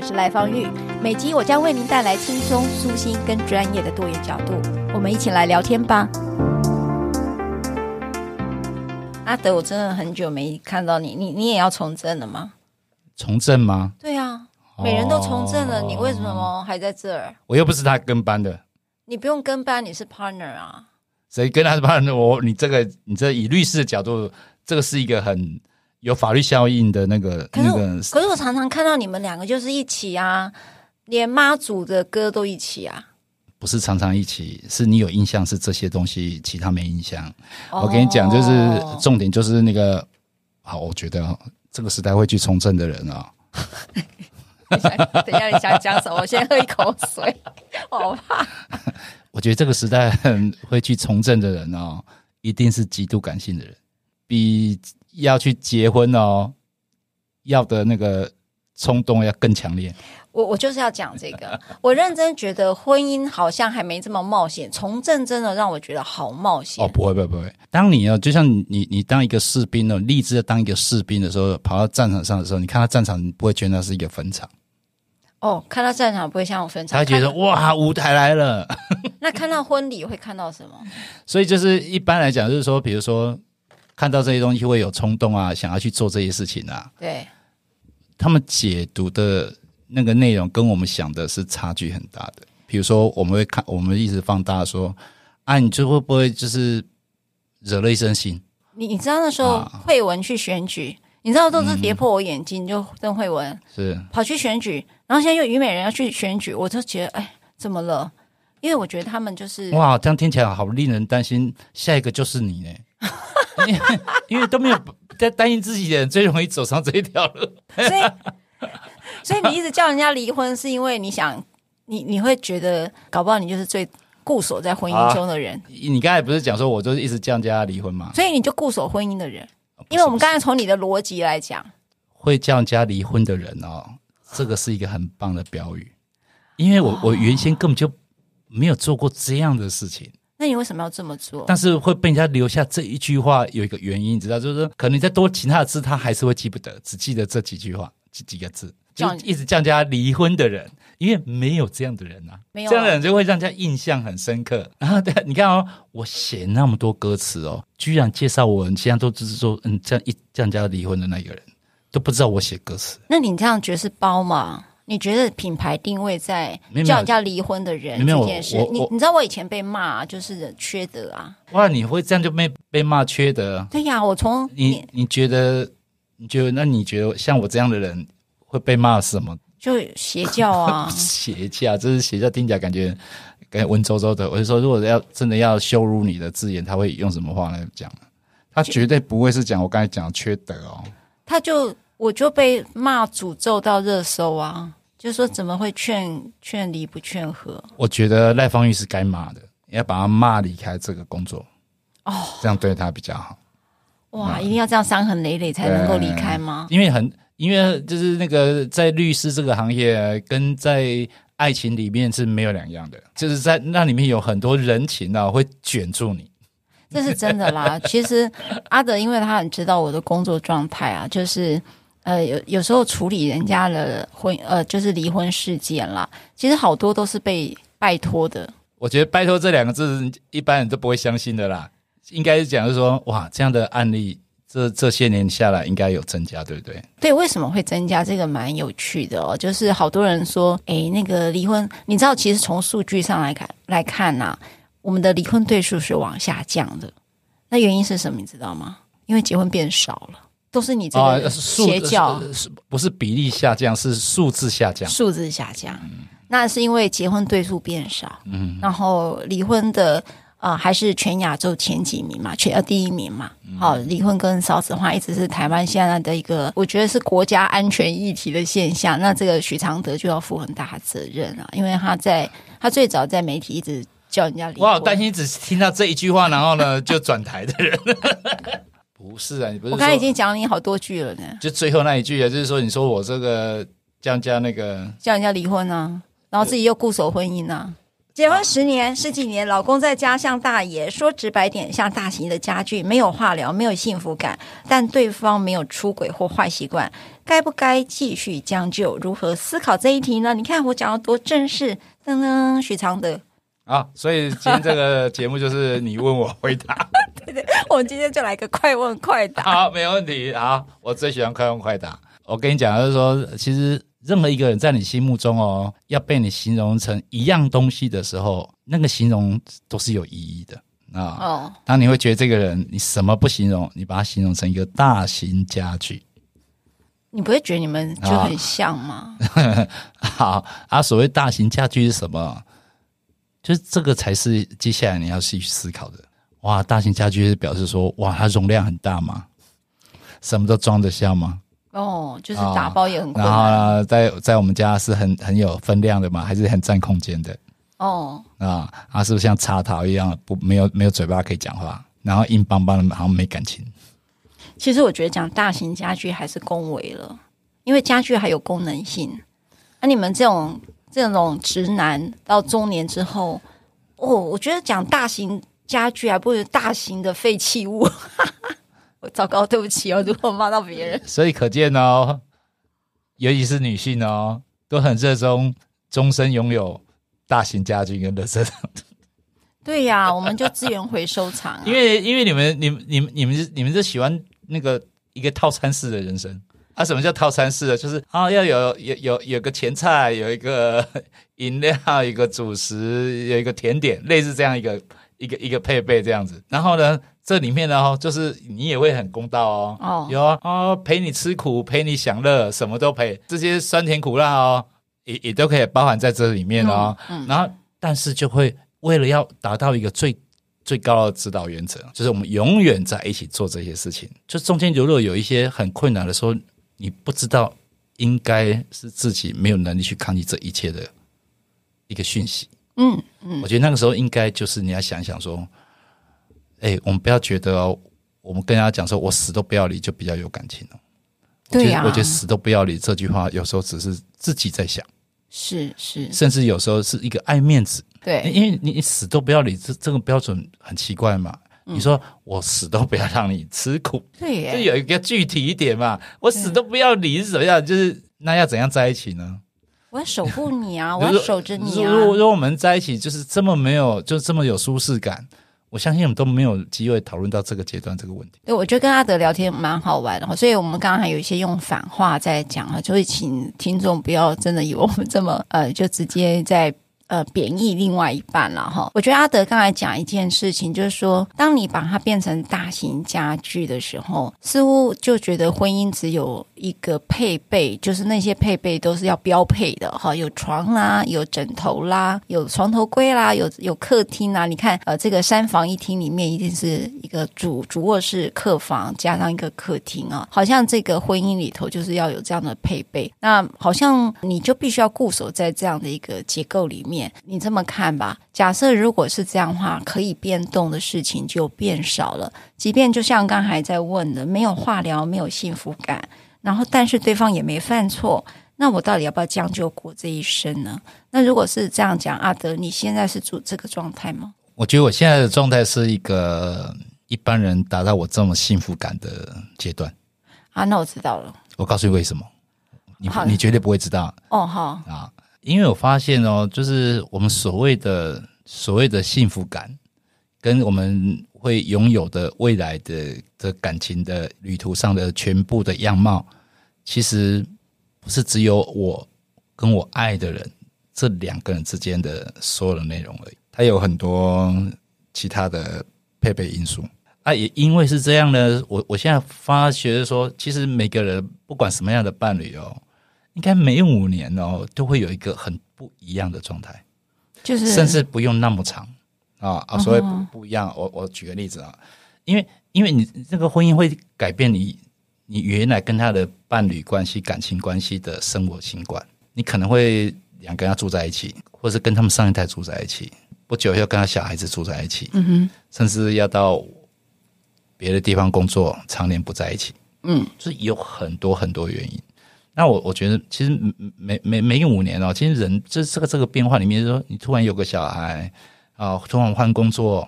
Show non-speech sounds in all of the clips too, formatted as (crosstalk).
我是赖芳玉，每集我将为您带来轻松、舒心跟专业的多元角度，我们一起来聊天吧。阿德，我真的很久没看到你，你你也要从政了吗？从政吗？对啊，每人都从政了，哦，你为什么还在这儿？我又不是他跟班的，你不用跟班，你是 partner 啊。谁跟他是 partner？我你这个，你这以律师的角度，这个是一个很。有法律效应的那个，可是那个，可是我常常看到你们两个就是一起啊，连妈祖的歌都一起啊。不是常常一起，是你有印象是这些东西，其他没印象。哦、我跟你讲，就是重点就是那个，好，我觉得这个时代会去从政的人啊、哦。(laughs) 等一下，你想讲什么？我先喝一口水，我好怕。(laughs) 我觉得这个时代会去从政的人哦，一定是极度感性的人，比。要去结婚哦，要的那个冲动要更强烈。我我就是要讲这个，(laughs) 我认真觉得婚姻好像还没这么冒险，从政真的让我觉得好冒险。哦，不会不会不会，当你哦，就像你你当一个士兵哦，立志要当一个士兵的时候，跑到战场上的时候，你看到战场，你不会觉得那是一个坟场。哦，看到战场不会像我坟场，他觉得哇，舞台来了。(laughs) 那看到婚礼会看到什么？所以就是一般来讲，就是说，比如说。看到这些东西会有冲动啊，想要去做这些事情啊。对，他们解读的那个内容跟我们想的是差距很大的。比如说，我们会看，我们一直放大说，啊，你就会不会就是惹了一身腥？你你知道那时候慧文去选举，啊、你知道都是跌破我眼镜，嗯、就邓慧文是跑去选举，然后现在又虞美人要去选举，我就觉得哎，怎么了？因为我觉得他们就是哇，这样听起来好令人担心，下一个就是你呢。(laughs) 因为都没有在担心自己的人，最容易走上这一条路。所以，所以你一直叫人家离婚，是因为你想，你你会觉得，搞不好你就是最固守在婚姻中的人。啊、你刚才不是讲说，我就是一直叫人家离婚吗？所以你就固守婚姻的人，因为我们刚才从你的逻辑来讲，会叫人家离婚的人哦，这个是一个很棒的标语。因为我我原先根本就没有做过这样的事情。那你为什么要这么做？但是会被人家留下这一句话，有一个原因，你知道，就是说，可能你再多其他的字，他还是会记不得，只记得这几句话，几几个字，就一直叫人家离婚的人，因为没有这样的人啊，没有、啊、这样的人就会让人家印象很深刻。然 (laughs) 后对，你看哦，我写那么多歌词哦，居然介绍我，现在都只是说，嗯，这样一叫人家离婚的那个人，都不知道我写歌词。那你这样觉得是包吗？你觉得品牌定位在叫人家离婚的人这件事？你你知道我以前被骂就是缺德啊！哇，你会这样就被被骂缺德？对呀，我从你你觉得你觉得那你觉得像我这样的人会被骂什么？就邪教啊！(laughs) 邪教，这是邪教，听起来感觉感觉文绉绉的。我就说，如果要真的要羞辱你的字眼，他会用什么话来讲？他绝对不会是讲我刚才讲的缺德哦。他就我就被骂诅咒到热搜啊！就是说怎么会劝劝离不劝和？我觉得赖芳玉是该骂的，要把他骂离开这个工作哦，这样对他比较好。哇，一定要这样伤痕累累才能够离开吗？因为很，因为就是那个在律师这个行业，跟在爱情里面是没有两样的，就是在那里面有很多人情啊，会卷住你。这是真的啦。其实阿德，因为他很知道我的工作状态啊，就是。呃，有有时候处理人家的婚，呃，就是离婚事件啦。其实好多都是被拜托的。我觉得“拜托”这两个字，一般人都不会相信的啦。应该是讲，就是说，哇，这样的案例，这这些年下来，应该有增加，对不对？对，为什么会增加？这个蛮有趣的哦。就是好多人说，哎，那个离婚，你知道，其实从数据上来看来看呐、啊，我们的离婚对数是往下降的。那原因是什么？你知道吗？因为结婚变少了。都是你这个邪教，啊、不是比例下降，是数字下降，数字下降。嗯、那是因为结婚对数变少，嗯，然后离婚的。啊、呃，还是全亚洲前几名嘛，全呃第一名嘛。好、嗯，离婚跟少子化一直是台湾现在的一个，我觉得是国家安全议题的现象。那这个许常德就要负很大的责任啊，因为他在他最早在媒体一直叫人家离婚。我好担心，只听到这一句话，然后呢就转台的人。(laughs) 不是啊，你不是。我刚才已经讲你好多句了呢。就最后那一句啊，就是说，你说我这个叫人家那个叫人家离婚啊，然后自己又固守婚姻啊。结婚十年十几年，老公在家像大爷，说直白点，像大型的家具，没有话聊，没有幸福感。但对方没有出轨或坏习惯，该不该继续将就？如何思考这一题呢？你看我讲的多正式，噔噔，许常德啊！所以今天这个节目就是你问我回答，我们今天就来个快问快答。好，没问题。好，我最喜欢快问快答。我跟你讲，就是说，其实。任何一个人在你心目中哦，要被你形容成一样东西的时候，那个形容都是有意义的啊。哦，当你会觉得这个人，你什么不形容，你把它形容成一个大型家具，你不会觉得你们就很像吗？(laughs) 哦、好啊，所谓大型家具是什么？就是这个才是接下来你要去思考的。哇，大型家具是表示说，哇，它容量很大吗？什么都装得下吗？哦，就是打包也很快，哦。然后呢，在在我们家是很很有分量的嘛，还是很占空间的。哦，啊，啊，是不是像茶桃一样，不没有没有嘴巴可以讲话，然后硬邦邦的，好像没感情。其实我觉得讲大型家具还是恭维了，因为家具还有功能性。那，啊，你们这种这种直男到中年之后，哦，我觉得讲大型家具还不如大型的废弃物。(laughs) 我糟糕，对不起哦，如果骂到别人，(laughs) 所以可见哦，尤其是女性哦，都很热衷终身拥有大型家具跟垃圾场。对呀、啊，我们就资源回收厂、啊。因为因为你们你们你们你们是你们是喜欢那个一个套餐式的人生啊？什么叫套餐式的？就是啊，要有有有有个前菜，有一个饮料，一个主食，有一个甜点，类似这样一个一个一个配备这样子。然后呢？这里面呢，就是你也会很公道哦。哦，有啊，哦，陪你吃苦，陪你享乐，什么都陪，这些酸甜苦辣哦，也也都可以包含在这里面哦。嗯，嗯，然后，但是就会为了要达到一个最最高的指导原则，就是我们永远在一起做这些事情。就中间如果有一些很困难的时候，你不知道应该是自己没有能力去抗拒这一切的一个讯息。嗯嗯，我觉得那个时候应该就是你要想想说。哎，我们不要觉得哦，我们跟人家讲说“我死都不要离”就比较有感情了。对呀、啊，我觉得“死都不要离”这句话有时候只是自己在想，是是，甚至有时候是一个爱面子。对，因为你死都不要离，这这个标准很奇怪嘛。嗯、你说我死都不要让你吃苦，对耶，就有一个具体一点嘛。我死都不要离是怎么样？就是那要怎样在一起呢？我要守护你啊，(laughs) 我要守着你啊。如果如果我们在一起就是这么没有，就这么有舒适感。我相信我们都没有机会讨论到这个阶段这个问题。对，我觉得跟阿德聊天蛮好玩的哈，所以我们刚刚还有一些用反话在讲啊，就是请听众不要真的以为我们这么呃，就直接在。呃，贬义另外一半了哈。我觉得阿德刚才讲一件事情，就是说，当你把它变成大型家具的时候，似乎就觉得婚姻只有一个配备，就是那些配备都是要标配的哈，有床啦，有枕头啦，有床头柜啦，有有客厅啦。你看，呃，这个三房一厅里面一定是一个主主卧室、客房加上一个客厅啊，好像这个婚姻里头就是要有这样的配备。那好像你就必须要固守在这样的一个结构里面。你这么看吧，假设如果是这样的话，可以变动的事情就变少了。即便就像刚才在问的，没有化疗，没有幸福感，然后但是对方也没犯错，那我到底要不要将就过这一生呢？那如果是这样讲，阿德，你现在是住这个状态吗？我觉得我现在的状态是一个一般人达到我这么幸福感的阶段。啊，那我知道了。我告诉你为什么，你你绝对不会知道。哦，好啊。因为我发现哦，就是我们所谓的所谓的幸福感，跟我们会拥有的未来的的感情的旅途上的全部的样貌，其实不是只有我跟我爱的人这两个人之间的所有的内容而已，它有很多其他的配备因素。啊，也因为是这样呢，我我现在发觉说，其实每个人不管什么样的伴侣哦，应该每五年哦，都会有一个很不一样的状态，就是甚至不用那么长啊啊，所以不不一样。Uh. 我我举个例子啊，因为因为你这个婚姻会改变你你原来跟他的伴侣关系、感情关系的生活习惯，你可能会两个人要住在一起，或者是跟他们上一代住在一起，不久要跟他小孩子住在一起，嗯哼，甚至要到。别的地方工作，常年不在一起，嗯，就是有很多很多原因。那我我觉得，其实每每每五年哦，其实人这这个这个变化里面，就是说你突然有个小孩啊，突然换工作，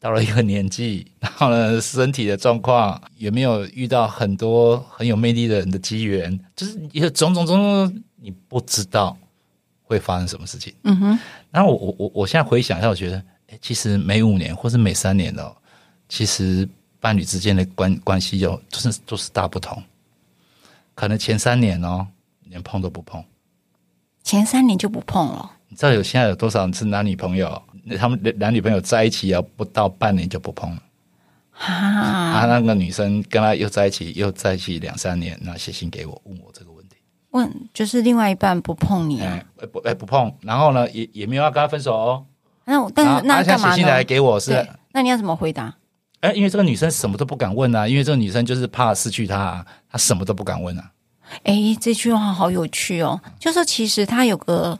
到了一个年纪，然后呢，身体的状况有没有遇到很多很有魅力的人的机缘，就是有种种种种，你不知道会发生什么事情。嗯哼。然后我我我我现在回想一下，我觉得，哎，其实每五年或是每三年哦，其实。伴侣之间的关关系有就是都是大不同，可能前三年哦，连碰都不碰，前三年就不碰了。你知道有现在有多少是男女朋友？他们男女朋友在一起要不到半年就不碰了。哈啊，那个女生跟他又在一起，又在一起两三年，那写信给我问我这个问题。问就是另外一半不碰你啊？哎不哎不碰，然后呢也也没有要跟他分手哦。那但是那干嘛呢？写信来给我是？那你要怎么回答？哎，因为这个女生什么都不敢问啊，因为这个女生就是怕失去他啊，她什么都不敢问啊。哎，这句话好有趣哦，就是其实她有个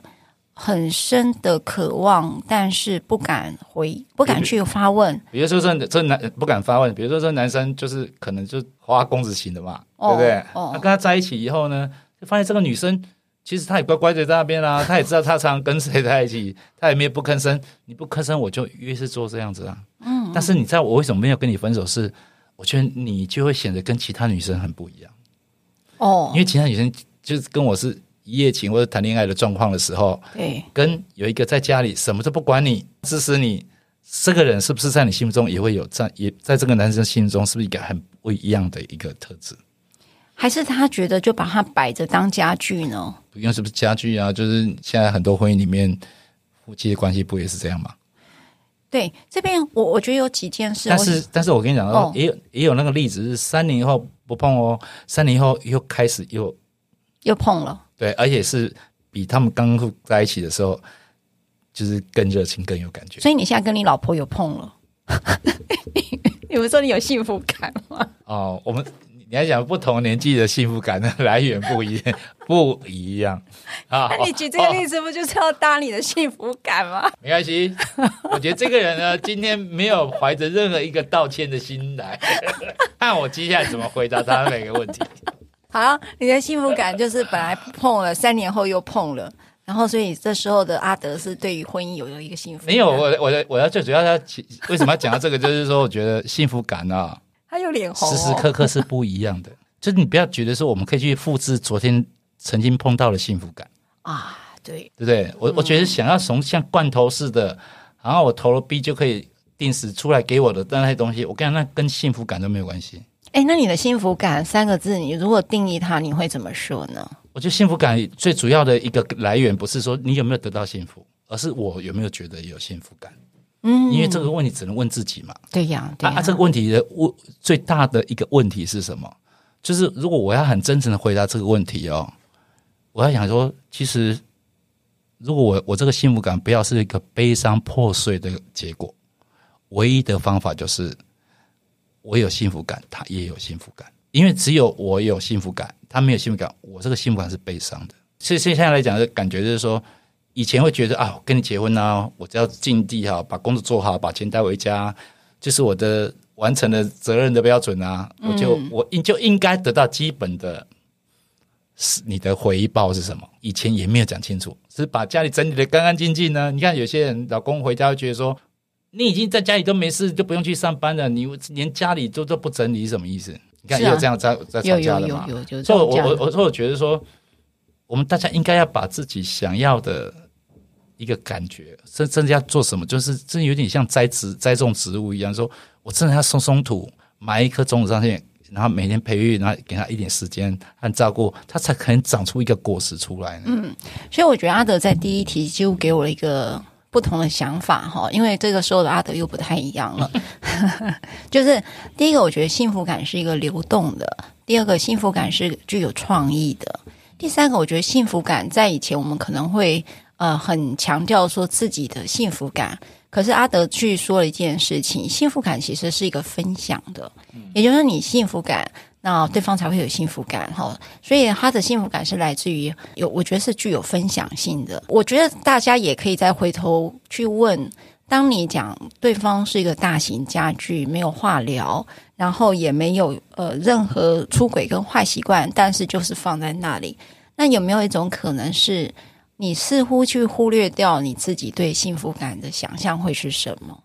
很深的渴望，但是不敢回，不敢去发问。比如说这这男不敢发问，比如说这男生就是可能就花公子型的嘛，哦、对不对？哦，他跟他在一起以后呢，就发现这个女生其实她也乖乖的在那边啦、啊，她也知道她常常跟谁在一起，她也没有不吭声，你不吭声我就越是做这样子啊。嗯，但是你知道我为什么没有跟你分手？是我觉得你就会显得跟其他女生很不一样哦，因为其他女生就是跟我是一夜情或者谈恋爱的状况的时候，对，跟有一个在家里什么都不管你支持你，这个人是不是在你心目中也会有在也在这个男生心中是不是一个很不一样的一个特质？还是他觉得就把它摆着当家具呢？不用是不是家具啊？就是现在很多婚姻里面夫妻的关系不也是这样吗？对，这边我我觉得有几件事，但是但是我跟你讲，哦，也有也有那个例子是三年以后不碰哦，三年以后又开始又又碰了，对，而且是比他们刚刚在一起的时候，就是更热情更有感觉。所以你现在跟你老婆有碰了，(laughs) 你们说你有幸福感吗？哦，我们。你还讲不同年纪的幸福感的来源不一样，不一样 (laughs) 啊？那你举这个例子不就是要搭你的幸福感吗？(laughs) 没关系，我觉得这个人呢，今天没有怀着任何一个道歉的心来，(laughs) 看我接下来怎么回答他的每个问题。好，你的幸福感就是本来碰了，三年后又碰了，然后所以这时候的阿德是对于婚姻有有一个幸福感。没有，我我的我要最主要要为什么要讲到这个，就是说我觉得幸福感啊。他有脸红，时时刻刻是不一样的。(laughs) 就是你不要觉得说我们可以去复制昨天曾经碰到的幸福感啊，对对不对？我、嗯、我觉得想要从像罐头似的，然后我投了币就可以定时出来给我的那些东西，我跟你讲，那跟幸福感都没有关系。哎，那你的幸福感三个字，你如果定义它，你会怎么说呢？我觉得幸福感最主要的一个来源，不是说你有没有得到幸福，而是我有没有觉得有幸福感。嗯，因为这个问题只能问自己嘛。对呀，对呀。啊，这个问题的问最大的一个问题是什么？就是如果我要很真诚的回答这个问题哦，我要想说，其实如果我我这个幸福感不要是一个悲伤破碎的结果，唯一的方法就是我有幸福感，他也有幸福感。因为只有我有幸福感，他没有幸福感，我这个幸福感是悲伤的。所以现在来讲的感觉就是说。以前会觉得啊，我跟你结婚啊，我只要尽力哈，把工作做好，把钱带回家，就是我的完成的责任的标准啊，嗯、我就我应就应该得到基本的，是你的回报是什么？以前也没有讲清楚，是把家里整理的干干净净呢。你看有些人老公回家会觉得说，你已经在家里都没事，就不用去上班了，你连家里都都不整理，什么意思？你看也有这样在在吵架的嘛？所以我我我说我觉得说，我们大家应该要把自己想要的。一个感觉，甚甚至要做什么，就是真有点像栽植、栽种植物一样。说我真的要松松土，埋一颗种子上去，然后每天培育，然后给他一点时间和照顾，它才可能长出一个果实出来。嗯，所以我觉得阿德在第一题就给我了一个不同的想法哈，因为这个时候的阿德又不太一样了。(laughs) 就是第一个，我觉得幸福感是一个流动的；第二个，幸福感是具有创意的；第三个，我觉得幸福感在以前我们可能会呃很强调说自己的幸福感，可是阿德去说了一件事情：幸福感其实是一个分享的，也就是你幸福感。那对方才会有幸福感哈，所以他的幸福感是来自于有，我觉得是具有分享性的。我觉得大家也可以再回头去问，当你讲对方是一个大型家具，没有话聊，然后也没有呃任何出轨跟坏习惯，但是就是放在那里，那有没有一种可能是，你似乎去忽略掉你自己对幸福感的想象会是什么？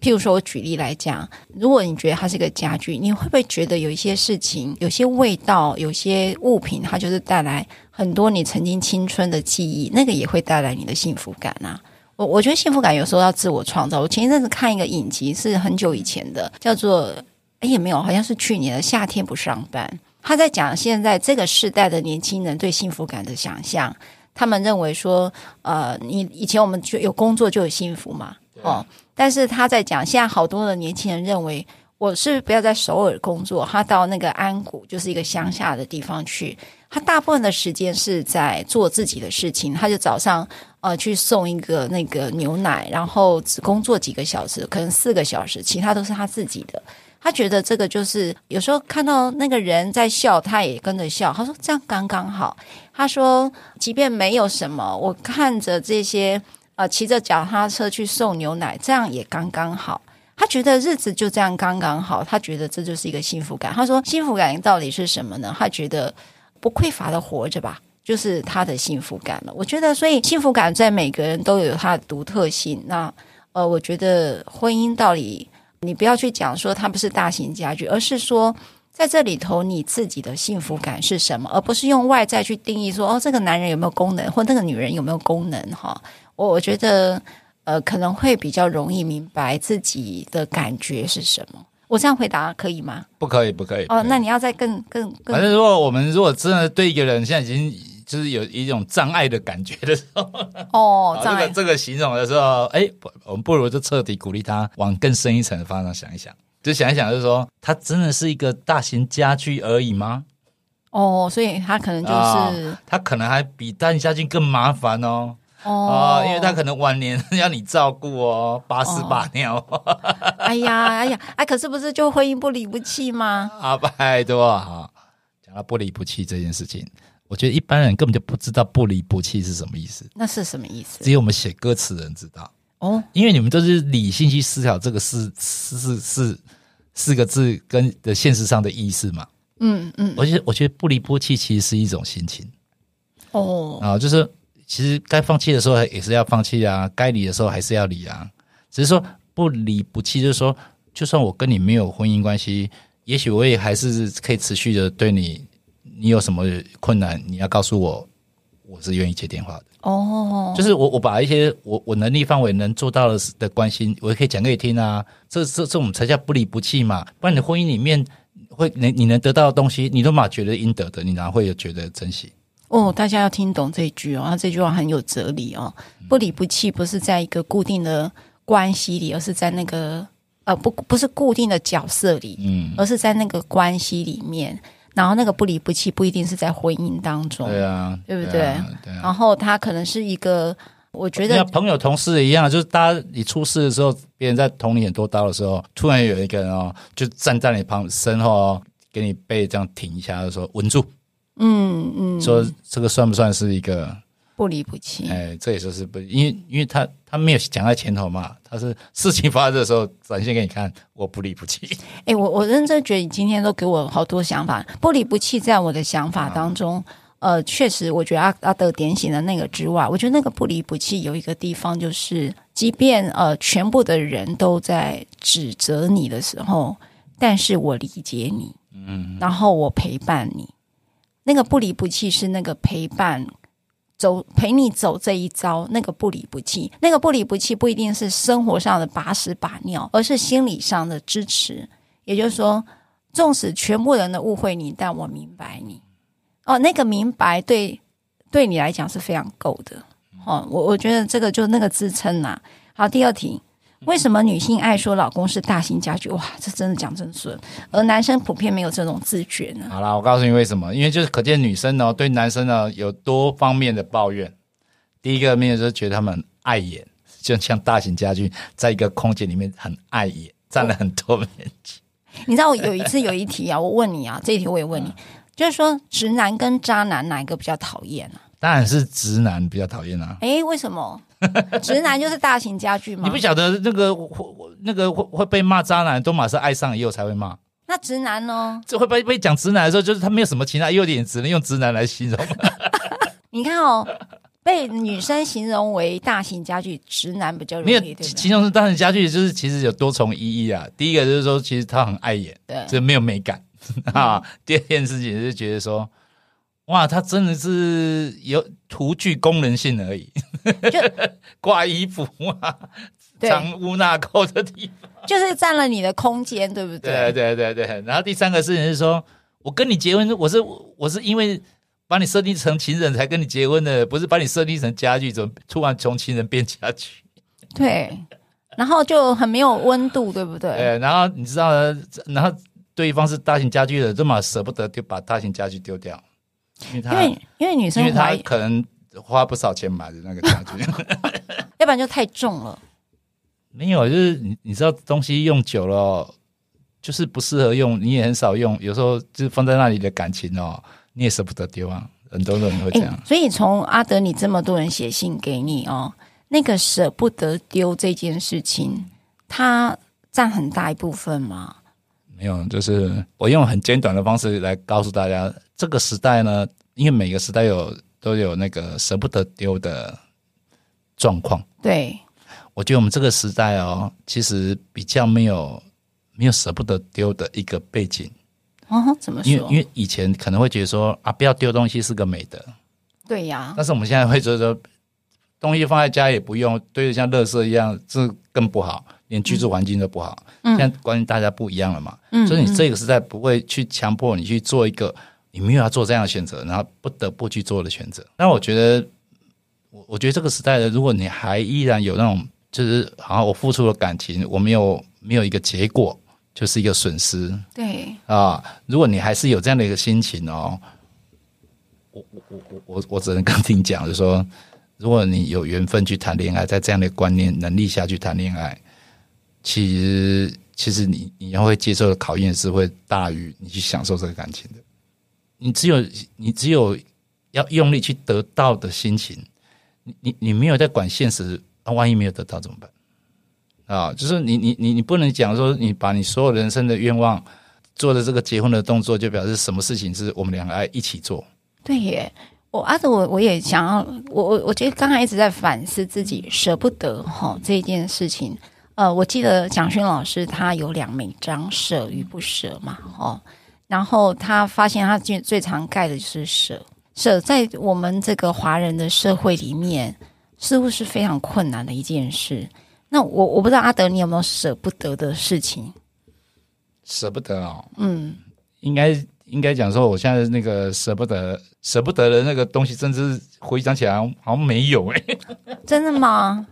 譬如说，我举例来讲，如果你觉得它是一个家具，你会不会觉得有一些事情、有些味道、有些物品，它就是带来很多你曾经青春的记忆，那个也会带来你的幸福感啊？我我觉得幸福感有时候要自我创造。我前一阵子看一个影集，是很久以前的，叫做哎也没有，好像是去年的夏天不上班。他在讲现在这个世代的年轻人对幸福感的想象，他们认为说，呃，你以前我们就有工作就有幸福嘛，哦。但是他在讲，现在好多的年轻人认为，我是不要在首尔工作，他到那个安谷，就是一个乡下的地方去，他大部分的时间是在做自己的事情。他就早上呃去送一个那个牛奶，然后只工作几个小时，可能四个小时，其他都是他自己的。他觉得这个就是有时候看到那个人在笑，他也跟着笑。他说这样刚刚好。他说，即便没有什么，我看着这些。呃，骑着脚踏车去送牛奶，这样也刚刚好。他觉得日子就这样刚刚好，他觉得这就是一个幸福感。他说，幸福感到底是什么呢？他觉得不匮乏的活着吧，就是他的幸福感了。我觉得，所以幸福感在每个人都有它的独特性。那呃，我觉得婚姻道理，你不要去讲说它不是大型家具，而是说在这里头你自己的幸福感是什么，而不是用外在去定义说哦，这个男人有没有功能，或那个女人有没有功能，哈。我我觉得，呃，可能会比较容易明白自己的感觉是什么。我这样回答可以吗？不可以，不可以。哦，那你要再更更更。反正如果我们如果真的对一个人现在已经就是有一种障碍的感觉的时候，哦，(laughs) 障碍。这个这个形容的时候，哎，我们不如就彻底鼓励他往更深一层的方向想一想，就想一想，就是说，他真的是一个大型家具而已吗？哦，所以他可能就是，哦，他可能还比大型家具更麻烦哦。哦，哦，因为他可能晚年 (laughs) 要你照顾哦，把屎把尿。哦、哎呀，哎呀，哎，可是不是就婚姻不离不弃吗？啊，拜托哈，讲到不离不弃这件事情，我觉得一般人根本就不知道不离不弃是什么意思。那是什么意思？只有我们写歌词的人知道哦，因为你们都是理性去思考这个四四四四四个字跟的现实上的意思嘛。嗯嗯，我觉得我觉得不离不弃其实是一种心情。哦，啊，就是。其实该放弃的时候也是要放弃啊，该离的时候还是要离啊。只是说不离不弃，就是说，就算我跟你没有婚姻关系，也许我也还是可以持续的对你。你有什么困难，你要告诉我，我是愿意接电话的。哦，就是我我把一些我我能力范围能做到的的关心，我也可以讲给你听啊。这这这种才叫不离不弃嘛。不然你的婚姻里面会能你能得到的东西，你都嘛觉得应得的，你哪会有觉得珍惜？哦，大家要听懂这句哦，那这句话很有哲理哦。不离不弃不是在一个固定的关系里，而是在那个呃不不是固定的角色里，嗯，而是在那个关系里面。然后那个不离不弃不一定是在婚姻当中，对啊，对不对？对啊，对啊。然后他可能是一个，我觉得朋友同事一样，就是大家你出事的时候，别人在捅你很多刀的时候，突然有一个人哦，就站在你旁身后哦，给你背这样挺一下，就说稳住。嗯嗯，说这个算不算是一个不离不弃？哎，这也说是不，因为因为他他没有讲在前头嘛，他是事情发生的时候展现给你看，我不离不弃。(laughs) 哎，我我认真觉得你今天都给我好多想法，不离不弃在我的想法当中，啊、呃，确实，我觉得阿阿德点醒的那个之外，我觉得那个不离不弃有一个地方就是，即便呃全部的人都在指责你的时候，但是我理解你，嗯，然后我陪伴你。那个不离不弃是那个陪伴，走陪你走这一遭。那个不离不弃，那个不离不弃不一定是生活上的把屎把尿，而是心理上的支持。也就是说，纵使全部人都误会你，但我明白你。哦，那个明白对对你来讲是非常够的。哦，我我觉得这个就那个支撑呐。好，第二题，为什么女性爱说老公是大型家具？哇，这真的讲真顺，而男生普遍没有这种自觉呢？好啦，我告诉你为什么，因为就是可见女生呢对男生呢有多方面的抱怨。第一个面就是觉得他们碍眼，就像大型家具在一个空间里面很碍眼，占了很多面积。你知道我有一次有一题啊，我问你啊，这一题我也问你，(laughs) 就是说直男跟渣男哪一个比较讨厌啊？当然是直男比较讨厌啊。诶，为什么？(laughs) 直男就是大型家具吗？你不晓得那个那个会会被骂渣男，都马上爱上以后才会骂。那直男呢？这会被被讲直男的时候，就是他没有什么其他优点，只能用直男来形容。(laughs) 你看哦。被女生形容为大型家具，直男比较容易。没有形容是大型家具，就是其实有多重意义啊。第一个就是说，其实他很碍眼，对，就没有美感 (laughs) 啊。嗯、第二件事情是觉得说，哇，他真的是有徒具功能性而已，就 (laughs) 挂衣服啊，藏污纳垢的地方，就是占了你的空间，对不对？对对对对。然后第三个事情是说，我跟你结婚，我是我是因为。把你设定成情人才跟你结婚的，不是把你设定成家具，怎么突然从情人变家具？对，然后就很没有温度，对不对？对，然后你知道，然后对方是大型家具的，这么舍不得就把大型家具丢掉，因为因为，女生因为她可能花不少钱买的那个家具，(laughs) 要不然就太重了。没有，就是你你知道东西用久了，就是不适合用，你也很少用，有时候就是放在那里的感情哦。你也舍不得丢啊，很多人会这样。欸、所以从阿德，你这么多人写信给你哦，那个舍不得丢这件事情，它占很大一部分吗？没有，就是我用很简短的方式来告诉大家，这个时代呢，因为每个时代有都有那个舍不得丢的状况。对，我觉得我们这个时代哦，其实比较没有没有舍不得丢的一个背景。哦，怎么说？因为因为以前可能会觉得说啊，不要丢东西是个美德，对呀。但是我们现在会觉得说，东西放在家也不用，堆得像垃圾一样，这更不好，连居住环境都不好。嗯、现在关系大家不一样了嘛，嗯、所以你这个时代不会去强迫你去做一个你没有要做这样的选择，然后不得不去做的选择。那我觉得，我我觉得这个时代的，如果你还依然有那种，就是好像我付出了感情，我没有没有一个结果。就是一个损失，对啊，如果你还是有这样的一个心情哦，我我我我我我只能跟你讲，就是说，如果你有缘分去谈恋爱，在这样的观念能力下去谈恋爱，其实其实你你要会接受的考验是会大于你去享受这个感情的。你只有你只有要用力去得到的心情，你你你没有在管现实，那万一没有得到怎么办？啊，就是你你你你不能讲说你把你所有人生的愿望做的这个结婚的动作，就表示什么事情是我们两个爱一起做。对耶，我阿德我我也想要，我我我觉得刚才一直在反思自己舍不得哈这件事情。呃，我记得蒋勋老师他有两枚章舍与不舍嘛，哦，然后他发现他最最常盖的就是舍舍，在我们这个华人的社会里面，似乎是非常困难的一件事。那我我不知道阿德，你有没有舍不得的事情？舍不得哦，嗯，应该应该讲说，我现在那个舍不得舍不得的那个东西，甚至回想起来好像没有哎，(laughs) 真的吗？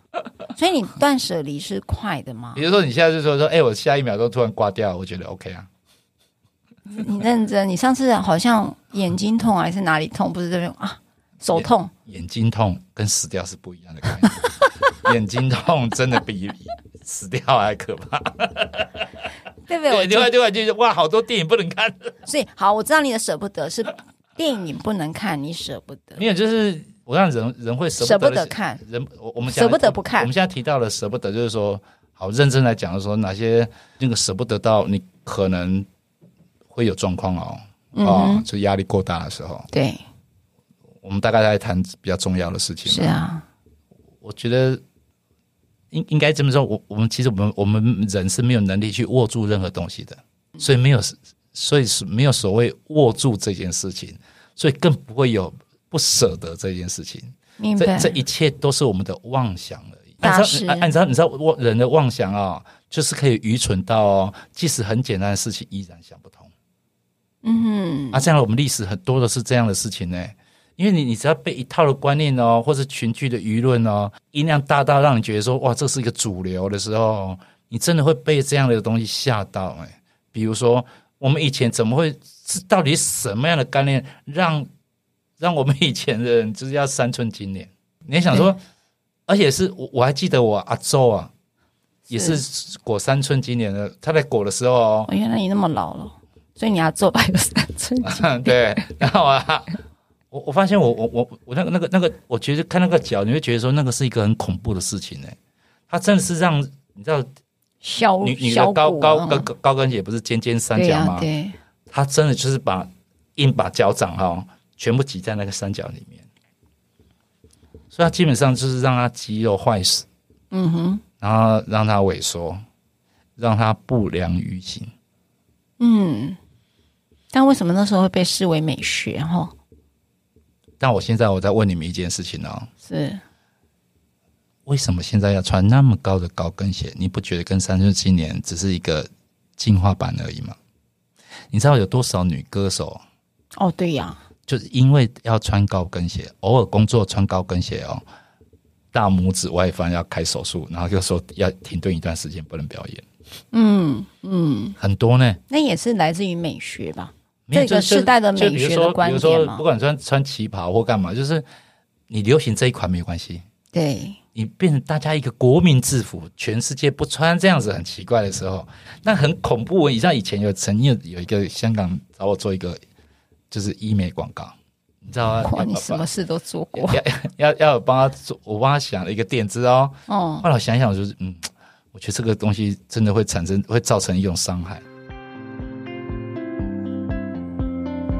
所以你断舍离是快的吗？比如说你现在就说说，哎，我下一秒钟突然挂掉，我觉得 OK 啊。你认真，你上次好像眼睛痛还是哪里痛？不是这边啊，手痛眼。眼睛痛跟死掉是不一样的概念。(laughs) 眼睛痛真的比死掉还可怕，对不对？另外另外就是哇，好多电影不能看。(laughs) 所以好，我知道你的舍不得是电影不能看，你舍不得。没有，就是我让人人会舍不，不得看，人我我们舍不得不看。我们现在提到了舍不得，就是说好认真来讲的说，哪些那个舍不得到你可能会有状况哦，啊、哦，就压力过大的时候。对，我们大概在谈比较重要的事情。是啊，我觉得。应应该这么说，我我们其实我们我们人是没有能力去握住任何东西的，所以没有，所以是没有所谓握住这件事情，所以更不会有不舍得这件事情。明白，这这一切都是我们的妄想而已。大师，按照你知道，人的妄想啊、哦，就是可以愚蠢到哦，即使很简单的事情依然想不通。嗯哼，啊，这样我们历史很多的是这样的事情呢。因为你你只要被一套的观念哦，或者群聚的舆论哦，音量大到让你觉得说哇，这是一个主流的时候，你真的会被这样的东西吓到哎。比如说，我们以前怎么会是到底什么样的概念让让我们以前的人就是要三寸金莲？你想说，而且是我我还记得我阿周啊，也是裹三寸金莲的，他在裹的时候哦，原来你那么老了，所以你要做还有三寸金莲。(laughs) 对，然后啊。我我发现我我我我那个那个那个，我觉得看那个脚，你会觉得说那个是一个很恐怖的事情呢。它真的是让你知道，小女女的高高高高跟鞋不是尖尖三角吗？对，它真的就是把硬把脚掌哈全部挤在那个三角里面，所以它基本上就是让它肌肉坏死，嗯哼，然后让它萎缩，让它不良于行。嗯，但为什么那时候会被视为美学哈？但我现在我在问你们一件事情哦，是为什么现在要穿那么高的高跟鞋？你不觉得跟三十七年只是一个进化版而已吗？你知道有多少女歌手？哦，对呀，就是因为要穿高跟鞋，偶尔工作穿高跟鞋哦，大拇指外翻要开手术，然后就说要停顿一段时间不能表演。嗯嗯，很多呢，那也是来自于美学吧。这个时代的美学的观点，比如说，不管穿穿旗袍或干嘛，就是你流行这一款没关系。对，你变成大家一个国民制服，全世界不穿这样子很奇怪的时候，那很恐怖。你像以前有曾经有有一个香港找我做一个就是医美广告，你知道吗？你什么事都做过，要要要帮他做，我帮他想了一个点子哦。哦，后来我想一想，就是嗯，我觉得这个东西真的会产生，会造成一种伤害。